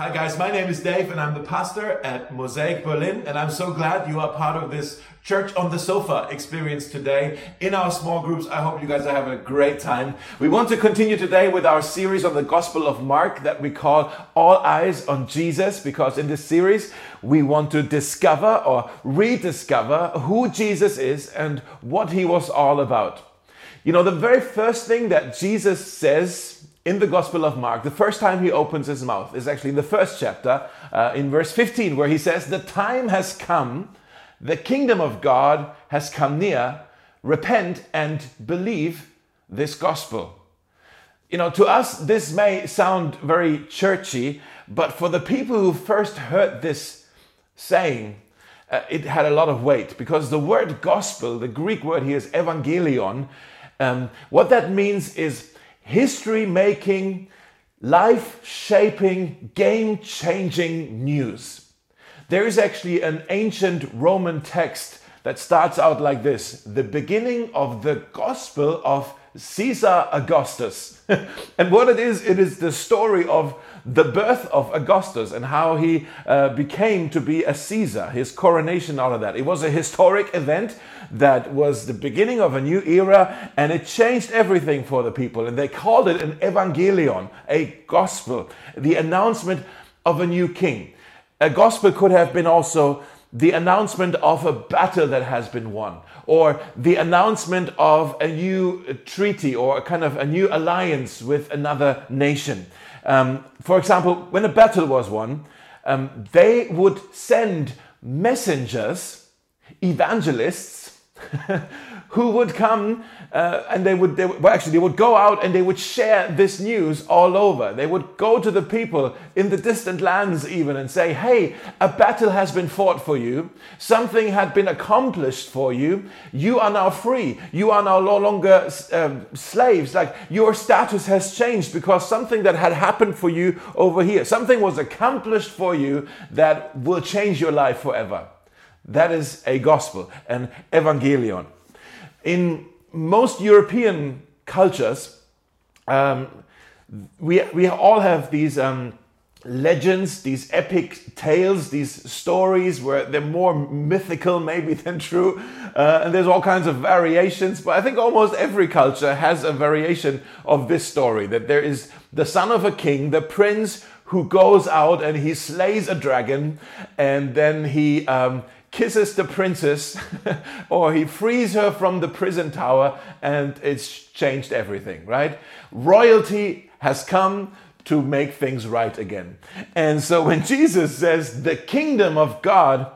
Hi guys, my name is Dave and I'm the pastor at Mosaic Berlin and I'm so glad you are part of this church on the sofa experience today in our small groups. I hope you guys are having a great time. We want to continue today with our series on the Gospel of Mark that we call All Eyes on Jesus because in this series we want to discover or rediscover who Jesus is and what he was all about. You know, the very first thing that Jesus says in the Gospel of Mark, the first time he opens his mouth is actually in the first chapter, uh, in verse 15, where he says, The time has come, the kingdom of God has come near, repent and believe this gospel. You know, to us, this may sound very churchy, but for the people who first heard this saying, uh, it had a lot of weight because the word gospel, the Greek word here is evangelion, um, what that means is history making, life shaping, game changing news. There is actually an ancient Roman text that starts out like this the beginning of the gospel of Caesar Augustus. and what it is, it is the story of the birth of Augustus and how he uh, became to be a Caesar, his coronation, all of that. It was a historic event that was the beginning of a new era and it changed everything for the people. And they called it an evangelion, a gospel, the announcement of a new king. A gospel could have been also the announcement of a battle that has been won, or the announcement of a new treaty or a kind of a new alliance with another nation. Um, for example, when a battle was won, um, they would send messengers, evangelists, who would come uh, and they would, they would, well, actually, they would go out and they would share this news all over. They would go to the people in the distant lands, even, and say, Hey, a battle has been fought for you. Something had been accomplished for you. You are now free. You are now no longer um, slaves. Like your status has changed because something that had happened for you over here, something was accomplished for you that will change your life forever. That is a gospel, an evangelion. In most European cultures, um, we, we all have these um, legends, these epic tales, these stories where they're more mythical maybe than true. Uh, and there's all kinds of variations, but I think almost every culture has a variation of this story that there is the son of a king, the prince who goes out and he slays a dragon and then he. Um, kisses the princess or he frees her from the prison tower and it's changed everything, right? Royalty has come to make things right again. And so when Jesus says the kingdom of God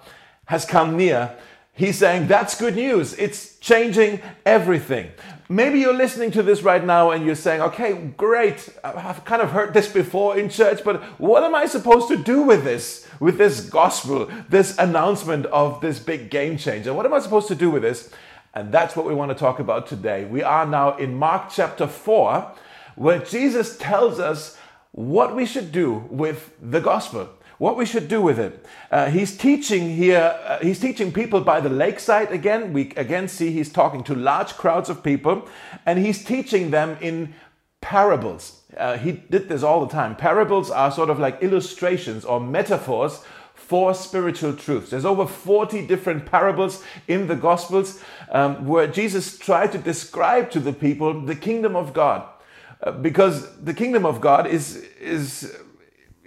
has come near, he's saying that's good news. It's changing everything. Maybe you're listening to this right now and you're saying, okay, great. I've kind of heard this before in church, but what am I supposed to do with this? With this gospel, this announcement of this big game changer? What am I supposed to do with this? And that's what we want to talk about today. We are now in Mark chapter 4, where Jesus tells us what we should do with the gospel what we should do with it. Uh, he's teaching here, uh, he's teaching people by the lakeside again. We again see he's talking to large crowds of people and he's teaching them in parables. Uh, he did this all the time. Parables are sort of like illustrations or metaphors for spiritual truths. There's over 40 different parables in the Gospels um, where Jesus tried to describe to the people the kingdom of God. Uh, because the kingdom of God is, is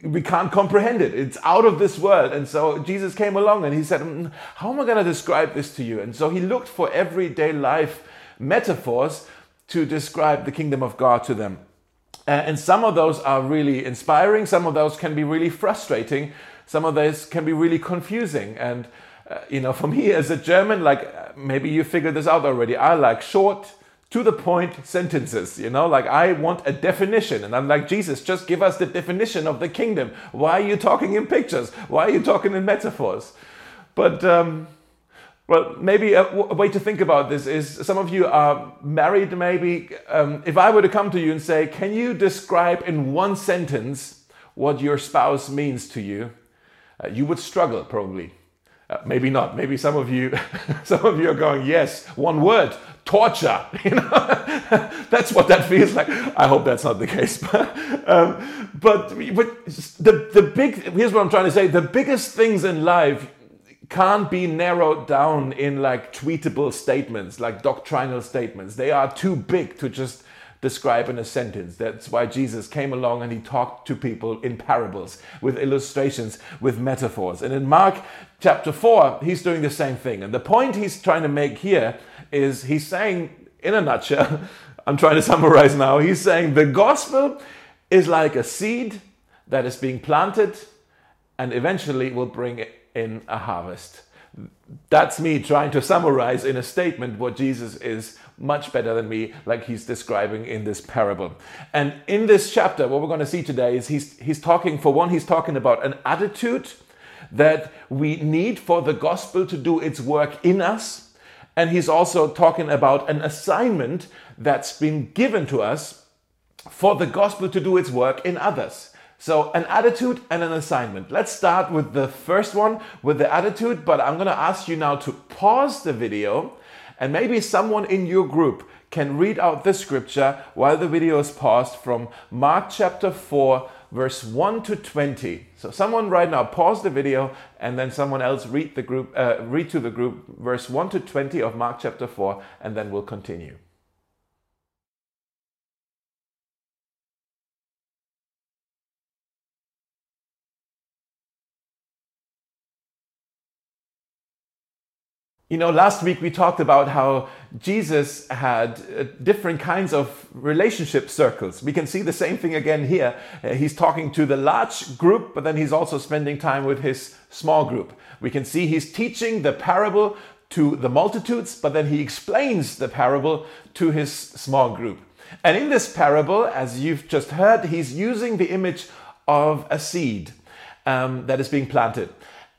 we can't comprehend it. It's out of this world. And so Jesus came along and he said, mm, How am I going to describe this to you? And so he looked for everyday life metaphors to describe the kingdom of God to them. and some of those are really inspiring, some of those can be really frustrating, some of those can be really confusing. And, uh, you know, for me as a German, like maybe you figured this out already, I like short, to the point sentences, you know, like I want a definition. And I'm like, Jesus, just give us the definition of the kingdom. Why are you talking in pictures? Why are you talking in metaphors? But, um, well, maybe a, w- a way to think about this is some of you are married, maybe. Um, if I were to come to you and say, Can you describe in one sentence what your spouse means to you? Uh, you would struggle probably. Uh, maybe not. Maybe some of you, some of you are going, yes, one word, torture. You know, that's what that feels like. I hope that's not the case. um, but but the, the big, here's what I'm trying to say the biggest things in life can't be narrowed down in like tweetable statements, like doctrinal statements. They are too big to just describe in a sentence. That's why Jesus came along and he talked to people in parables, with illustrations, with metaphors. And in Mark chapter 4, he's doing the same thing. And the point he's trying to make here is he's saying, in a nutshell, I'm trying to summarize now, he's saying the gospel is like a seed that is being planted and eventually will bring in a harvest. That's me trying to summarize in a statement what Jesus is much better than me, like he's describing in this parable. And in this chapter, what we're going to see today is he's, he's talking, for one, he's talking about an attitude that we need for the gospel to do its work in us. And he's also talking about an assignment that's been given to us for the gospel to do its work in others. So, an attitude and an assignment. Let's start with the first one, with the attitude, but I'm going to ask you now to pause the video and maybe someone in your group can read out this scripture while the video is paused from Mark chapter 4, verse 1 to 20. So, someone right now pause the video and then someone else read, the group, uh, read to the group verse 1 to 20 of Mark chapter 4, and then we'll continue. You know, last week we talked about how Jesus had uh, different kinds of relationship circles. We can see the same thing again here. Uh, he's talking to the large group, but then he's also spending time with his small group. We can see he's teaching the parable to the multitudes, but then he explains the parable to his small group. And in this parable, as you've just heard, he's using the image of a seed um, that is being planted.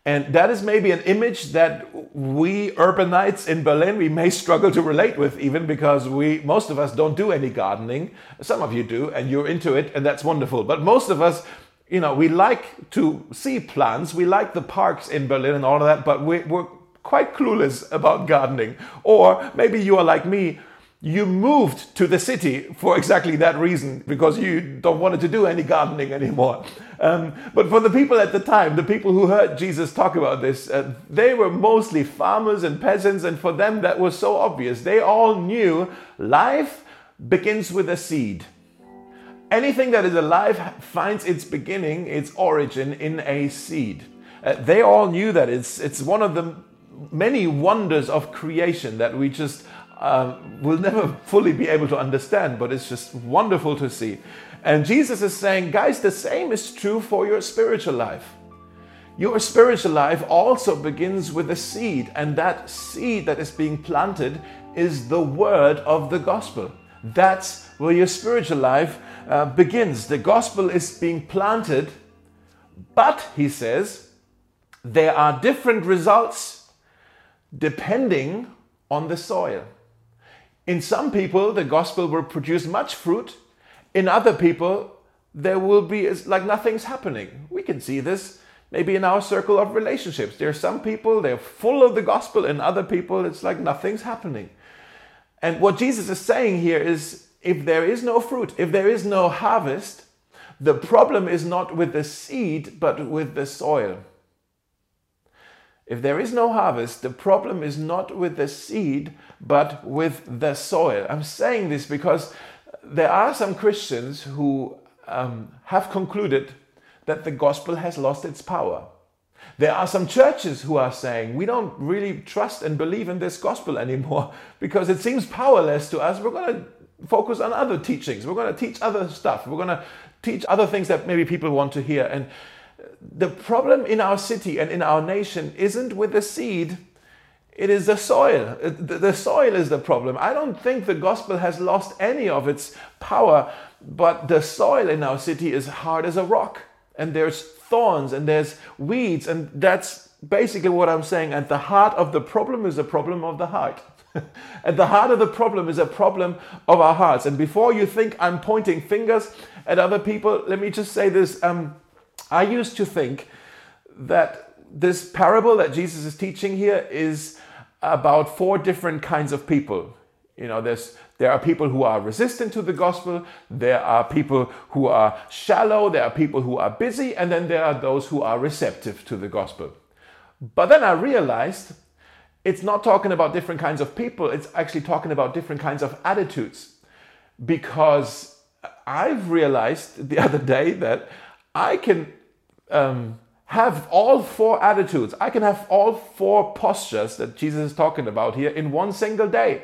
And that is maybe an image that we urbanites in Berlin, we may struggle to relate with even because we, most of us don't do any gardening. Some of you do and you're into it and that's wonderful. But most of us, you know, we like to see plants. We like the parks in Berlin and all of that, but we, we're quite clueless about gardening. Or maybe you are like me, you moved to the city for exactly that reason because you don't wanted to do any gardening anymore. Um, but for the people at the time, the people who heard Jesus talk about this, uh, they were mostly farmers and peasants, and for them that was so obvious. They all knew life begins with a seed. Anything that is alive finds its beginning, its origin in a seed. Uh, they all knew that it's it's one of the many wonders of creation that we just um, we'll never fully be able to understand, but it's just wonderful to see. And Jesus is saying, guys, the same is true for your spiritual life. Your spiritual life also begins with a seed, and that seed that is being planted is the word of the gospel. That's where your spiritual life uh, begins. The gospel is being planted, but, he says, there are different results depending on the soil. In some people, the gospel will produce much fruit. In other people, there will be like nothing's happening. We can see this maybe in our circle of relationships. There are some people, they're full of the gospel, and other people, it's like nothing's happening. And what Jesus is saying here is if there is no fruit, if there is no harvest, the problem is not with the seed, but with the soil. If there is no harvest, the problem is not with the seed, but with the soil. I'm saying this because there are some Christians who um, have concluded that the gospel has lost its power. There are some churches who are saying we don't really trust and believe in this gospel anymore because it seems powerless to us. We're going to focus on other teachings. We're going to teach other stuff. We're going to teach other things that maybe people want to hear. And the problem in our city and in our nation isn't with the seed, it is the soil. The soil is the problem. I don't think the gospel has lost any of its power, but the soil in our city is hard as a rock. And there's thorns and there's weeds. And that's basically what I'm saying. At the heart of the problem is a problem of the heart. At the heart of the problem is a problem of our hearts. And before you think I'm pointing fingers at other people, let me just say this. Um, I used to think that this parable that Jesus is teaching here is about four different kinds of people. You know, there's, there are people who are resistant to the gospel, there are people who are shallow, there are people who are busy, and then there are those who are receptive to the gospel. But then I realized it's not talking about different kinds of people, it's actually talking about different kinds of attitudes. Because I've realized the other day that I can um, have all four attitudes, I can have all four postures that Jesus is talking about here in one single day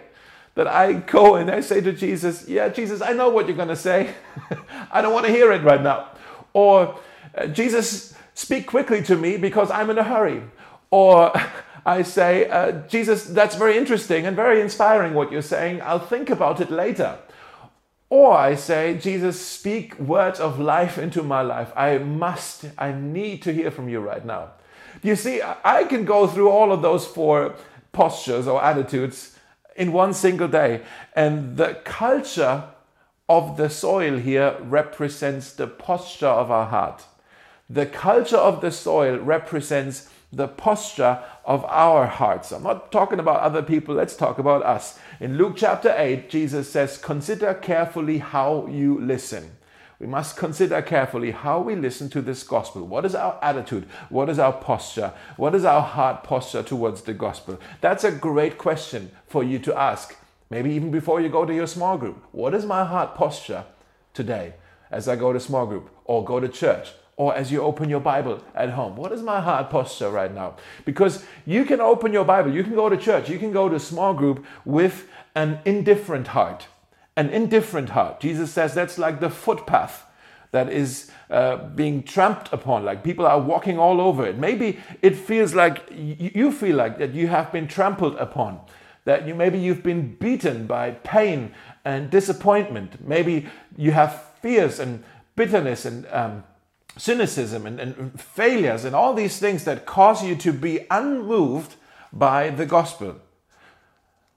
that I go and I say to Jesus, Yeah, Jesus, I know what you're going to say. I don't want to hear it right now. Or, uh, Jesus, speak quickly to me because I'm in a hurry. Or, I say, uh, Jesus, that's very interesting and very inspiring what you're saying. I'll think about it later. Or I say, Jesus, speak words of life into my life. I must, I need to hear from you right now. You see, I can go through all of those four postures or attitudes in one single day. And the culture of the soil here represents the posture of our heart. The culture of the soil represents the posture of our hearts. I'm not talking about other people, let's talk about us. In Luke chapter 8, Jesus says, Consider carefully how you listen. We must consider carefully how we listen to this gospel. What is our attitude? What is our posture? What is our heart posture towards the gospel? That's a great question for you to ask. Maybe even before you go to your small group. What is my heart posture today as I go to small group or go to church or as you open your Bible at home. What is my heart posture right now? Because you can open your Bible, you can go to church, you can go to a small group with an indifferent heart an indifferent heart. Jesus says that's like the footpath that is uh, being tramped upon, like people are walking all over it. Maybe it feels like you feel like that you have been trampled upon, that you maybe you've been beaten by pain and disappointment. Maybe you have fears and bitterness and um, cynicism and, and failures and all these things that cause you to be unmoved by the gospel.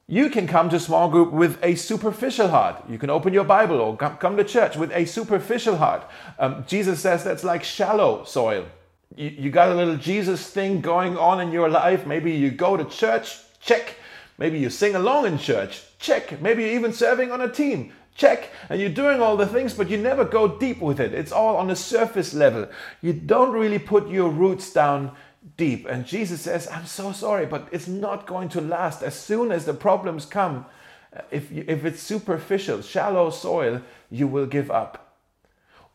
You can come to small group with a superficial heart. You can open your Bible or come to church with a superficial heart. Um, Jesus says that's like shallow soil. You, you got a little Jesus thing going on in your life. Maybe you go to church, check. Maybe you sing along in church, check. Maybe you're even serving on a team, check. And you're doing all the things, but you never go deep with it. It's all on a surface level. You don't really put your roots down deep. And Jesus says, I'm so sorry, but it's not going to last. As soon as the problems come, if, you, if it's superficial, shallow soil, you will give up.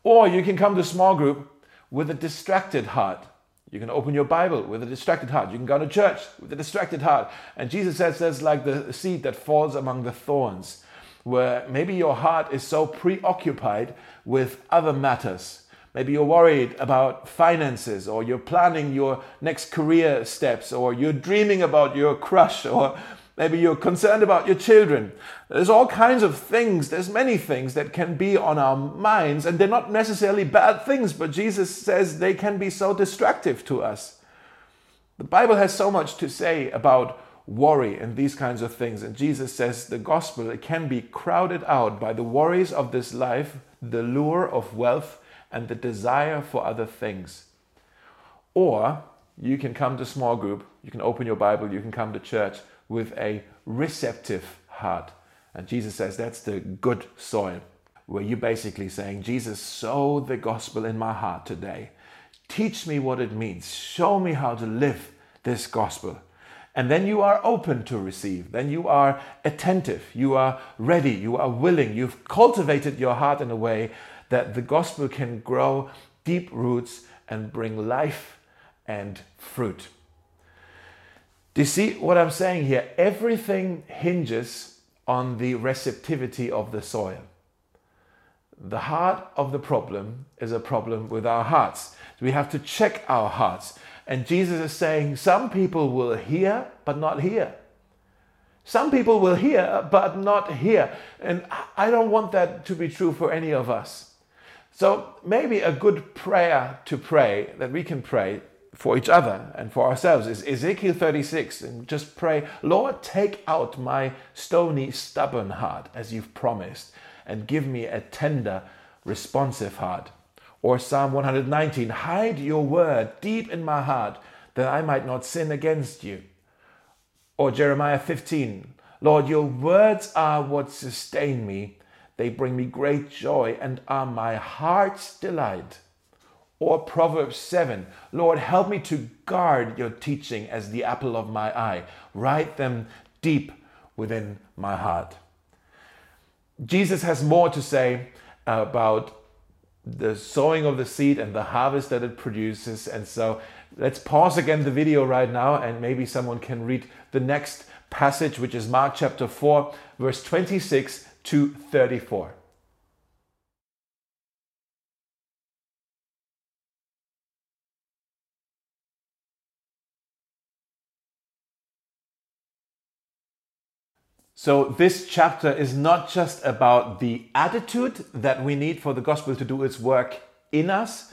Or you can come to small group with a distracted heart. You can open your Bible with a distracted heart. You can go to church with a distracted heart. And Jesus says that's like the seed that falls among the thorns, where maybe your heart is so preoccupied with other matters Maybe you're worried about finances, or you're planning your next career steps, or you're dreaming about your crush, or maybe you're concerned about your children. There's all kinds of things, there's many things that can be on our minds, and they're not necessarily bad things, but Jesus says they can be so destructive to us. The Bible has so much to say about worry and these kinds of things, and Jesus says the gospel it can be crowded out by the worries of this life, the lure of wealth and the desire for other things. Or you can come to small group, you can open your Bible, you can come to church with a receptive heart. And Jesus says that's the good soil, where you're basically saying, Jesus, sow the gospel in my heart today. Teach me what it means. Show me how to live this gospel. And then you are open to receive. Then you are attentive. You are ready. You are willing. You've cultivated your heart in a way that the gospel can grow deep roots and bring life and fruit. Do you see what I'm saying here? Everything hinges on the receptivity of the soil. The heart of the problem is a problem with our hearts. We have to check our hearts. And Jesus is saying some people will hear, but not hear. Some people will hear, but not hear. And I don't want that to be true for any of us. So maybe a good prayer to pray that we can pray for each other and for ourselves is Ezekiel 36 and just pray, Lord, take out my stony, stubborn heart as you've promised and give me a tender, responsive heart. Or Psalm 119, hide your word deep in my heart that I might not sin against you. Or Jeremiah 15, Lord, your words are what sustain me. They bring me great joy and are my heart's delight. Or Proverbs 7 Lord, help me to guard your teaching as the apple of my eye. Write them deep within my heart. Jesus has more to say about the sowing of the seed and the harvest that it produces. And so let's pause again the video right now and maybe someone can read the next passage, which is Mark chapter 4, verse 26 to 34. So, this chapter is not just about the attitude that we need for the gospel to do its work in us,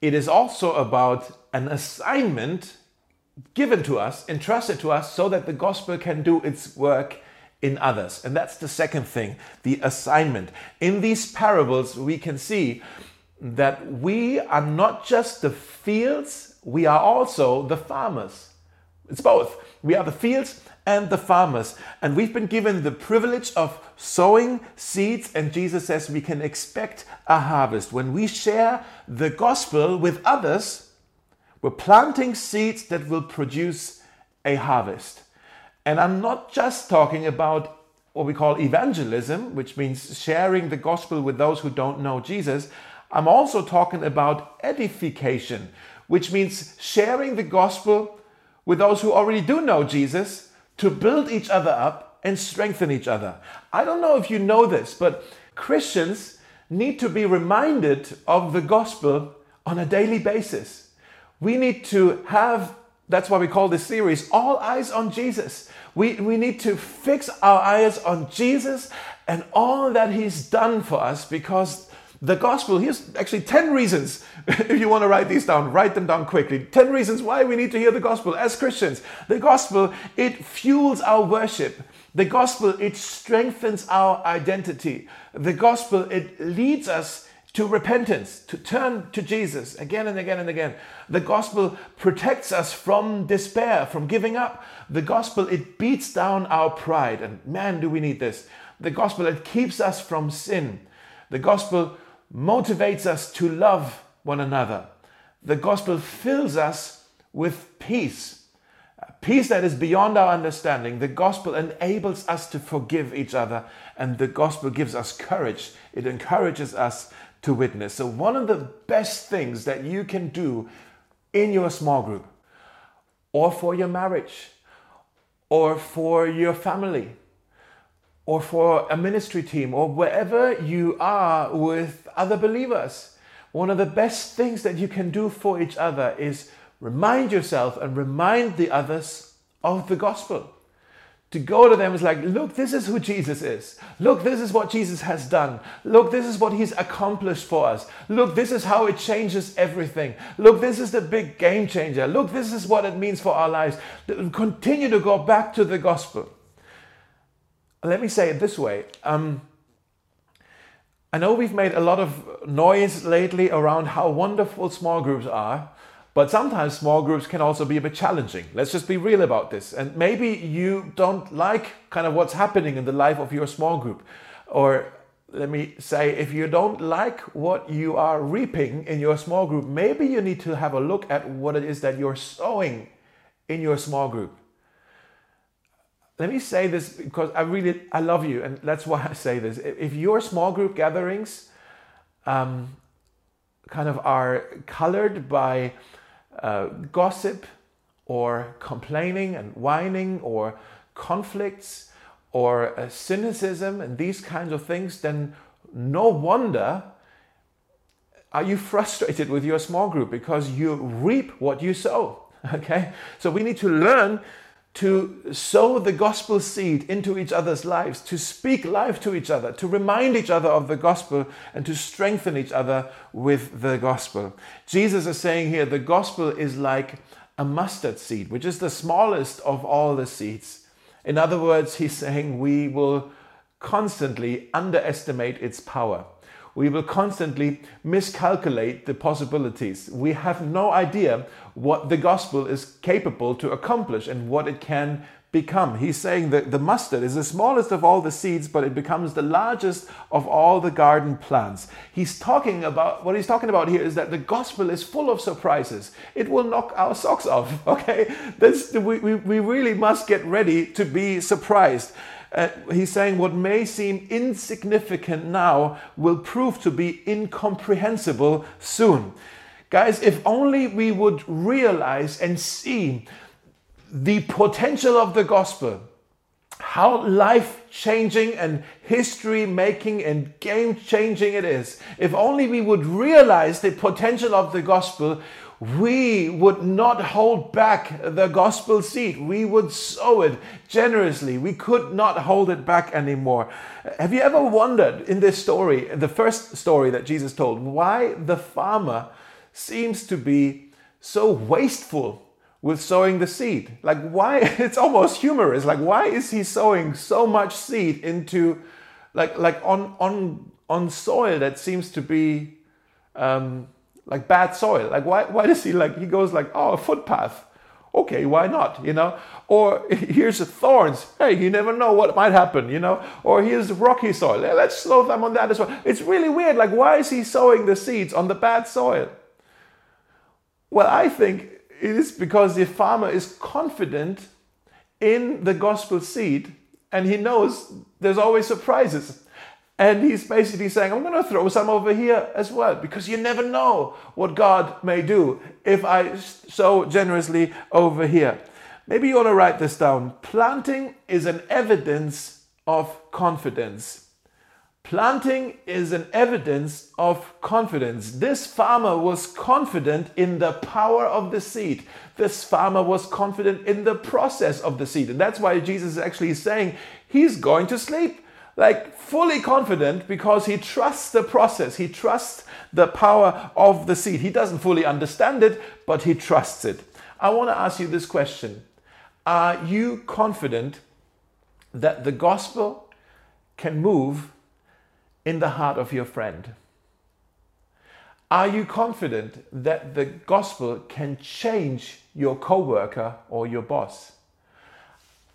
it is also about an assignment given to us, entrusted to us, so that the gospel can do its work in others. And that's the second thing the assignment. In these parables, we can see that we are not just the fields, we are also the farmers. It's both. We are the fields and the farmers. And we've been given the privilege of sowing seeds, and Jesus says we can expect a harvest. When we share the gospel with others, we're planting seeds that will produce a harvest. And I'm not just talking about what we call evangelism, which means sharing the gospel with those who don't know Jesus. I'm also talking about edification, which means sharing the gospel with those who already do know Jesus to build each other up and strengthen each other. I don't know if you know this, but Christians need to be reminded of the gospel on a daily basis. We need to have, that's why we call this series, All Eyes on Jesus. We, we need to fix our eyes on Jesus and all that He's done for us because the gospel, here's actually 10 reasons. if you want to write these down, write them down quickly. 10 reasons why we need to hear the gospel as Christians. The gospel, it fuels our worship. The gospel, it strengthens our identity. The gospel, it leads us to repentance, to turn to Jesus again and again and again. The gospel protects us from despair, from giving up. The gospel, it beats down our pride. And man, do we need this. The gospel, it keeps us from sin. The gospel motivates us to love one another. The gospel fills us with peace, peace that is beyond our understanding. The gospel enables us to forgive each other, and the gospel gives us courage. It encourages us to witness. So, one of the best things that you can do in your small group, or for your marriage, or for your family, or for a ministry team or wherever you are with other believers. One of the best things that you can do for each other is remind yourself and remind the others of the gospel. To go to them is like, look, this is who Jesus is. Look, this is what Jesus has done. Look, this is what he's accomplished for us. Look, this is how it changes everything. Look, this is the big game changer. Look, this is what it means for our lives. Continue to go back to the gospel let me say it this way. Um, I know we've made a lot of noise lately around how wonderful small groups are, but sometimes small groups can also be a bit challenging. Let's just be real about this. And maybe you don't like kind of what's happening in the life of your small group. Or let me say, if you don't like what you are reaping in your small group, maybe you need to have a look at what it is that you're sowing in your small group let me say this because I really I love you, and that's why I say this. If your small group gatherings um, kind of are colored by uh, gossip or complaining and whining or conflicts or uh, cynicism and these kinds of things, then no wonder are you frustrated with your small group because you reap what you sow. Okay, so we need to learn to sow the gospel seed into each other's lives, to speak life to each other, to remind each other of the gospel, and to strengthen each other with the gospel. Jesus is saying here the gospel is like a mustard seed, which is the smallest of all the seeds. In other words, he's saying we will constantly underestimate its power. We will constantly miscalculate the possibilities. We have no idea what the gospel is capable to accomplish and what it can become. He's saying that the mustard is the smallest of all the seeds, but it becomes the largest of all the garden plants. He's talking about what he's talking about here is that the gospel is full of surprises. It will knock our socks off. Okay, we, we, we really must get ready to be surprised. Uh, he's saying what may seem insignificant now will prove to be incomprehensible soon. Guys, if only we would realize and see the potential of the gospel, how life changing and history making and game changing it is. If only we would realize the potential of the gospel, we would not hold back the gospel seed. We would sow it generously. We could not hold it back anymore. Have you ever wondered in this story, the first story that Jesus told, why the farmer seems to be so wasteful with sowing the seed. Like, why? It's almost humorous. Like, why is he sowing so much seed into, like, like on on on soil that seems to be, um, like bad soil? Like, why why does he like he goes like, oh, a footpath? Okay, why not? You know, or here's the thorns. Hey, you never know what might happen. You know, or here's rocky soil. Let's slow them on that as well. It's really weird. Like, why is he sowing the seeds on the bad soil? Well, I think it is because the farmer is confident in the gospel seed and he knows there's always surprises. And he's basically saying, I'm going to throw some over here as well, because you never know what God may do if I sow generously over here. Maybe you want to write this down. Planting is an evidence of confidence. Planting is an evidence of confidence. This farmer was confident in the power of the seed. This farmer was confident in the process of the seed. And that's why Jesus is actually saying he's going to sleep. Like fully confident because he trusts the process. He trusts the power of the seed. He doesn't fully understand it, but he trusts it. I want to ask you this question Are you confident that the gospel can move in the heart of your friend? Are you confident that the gospel can change your coworker or your boss?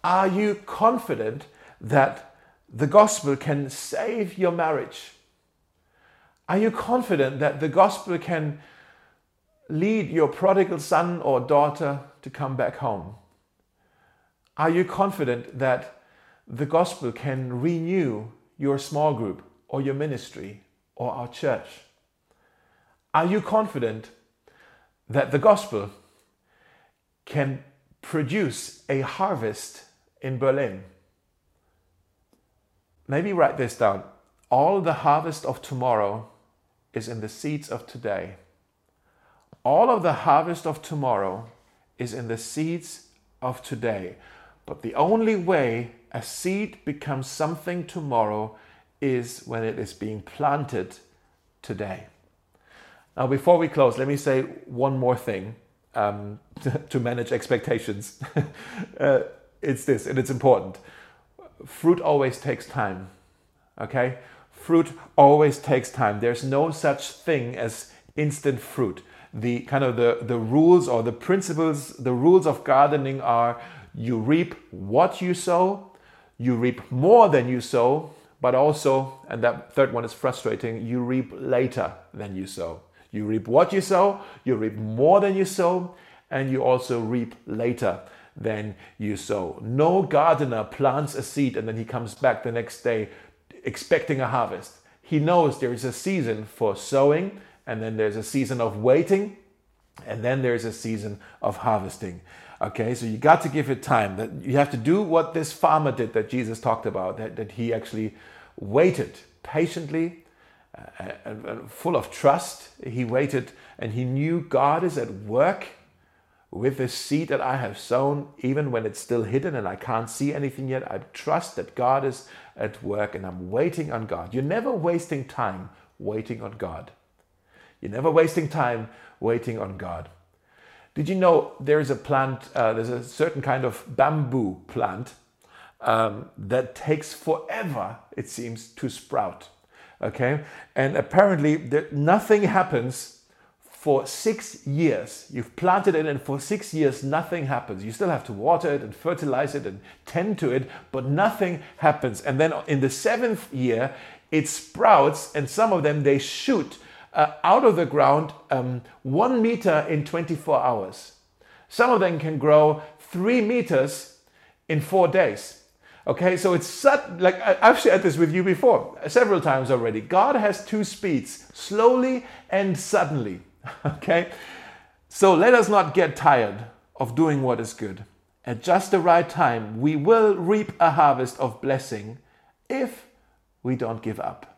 Are you confident that the gospel can save your marriage? Are you confident that the gospel can lead your prodigal son or daughter to come back home? Are you confident that the gospel can renew your small group or your ministry or our church? Are you confident that the gospel can produce a harvest in Berlin? Maybe write this down. All the harvest of tomorrow is in the seeds of today. All of the harvest of tomorrow is in the seeds of today. But the only way a seed becomes something tomorrow is when it is being planted today. Now, before we close, let me say one more thing um, to, manage expectations. uh, it's this, and it's important. Fruit always takes time. Okay? Fruit always takes time. There's no such thing as instant fruit. The kind of the, the rules or the principles, the rules of gardening are you reap what you sow, you reap more than you sow, but also, and that third one is frustrating, you reap later than you sow. You reap what you sow, you reap more than you sow, and you also reap later than you sow. No gardener plants a seed and then he comes back the next day expecting a harvest. He knows there is a season for sowing, and then there's a season of waiting, and then there's a season of harvesting. Okay, so you got to give it time. That you have to do what this farmer did that Jesus talked about, that, that he actually waited patiently uh, and, and full of trust. He waited and he knew God is at work with the seed that I have sown, even when it's still hidden and I can't see anything yet. I trust that God is at work and I'm waiting on God. You're never wasting time waiting on God. You're never wasting time waiting on God. Did you know there is a plant, uh, there's a certain kind of bamboo plant um, that takes forever, it seems, to sprout. Okay, and apparently there, nothing happens for six years. You've planted it, and for six years, nothing happens. You still have to water it and fertilize it and tend to it, but nothing happens. And then in the seventh year, it sprouts, and some of them they shoot uh, out of the ground um, one meter in 24 hours. Some of them can grow three meters in four days. Okay, so it's sud- like I've shared this with you before several times already. God has two speeds slowly and suddenly. Okay, so let us not get tired of doing what is good. At just the right time, we will reap a harvest of blessing if we don't give up.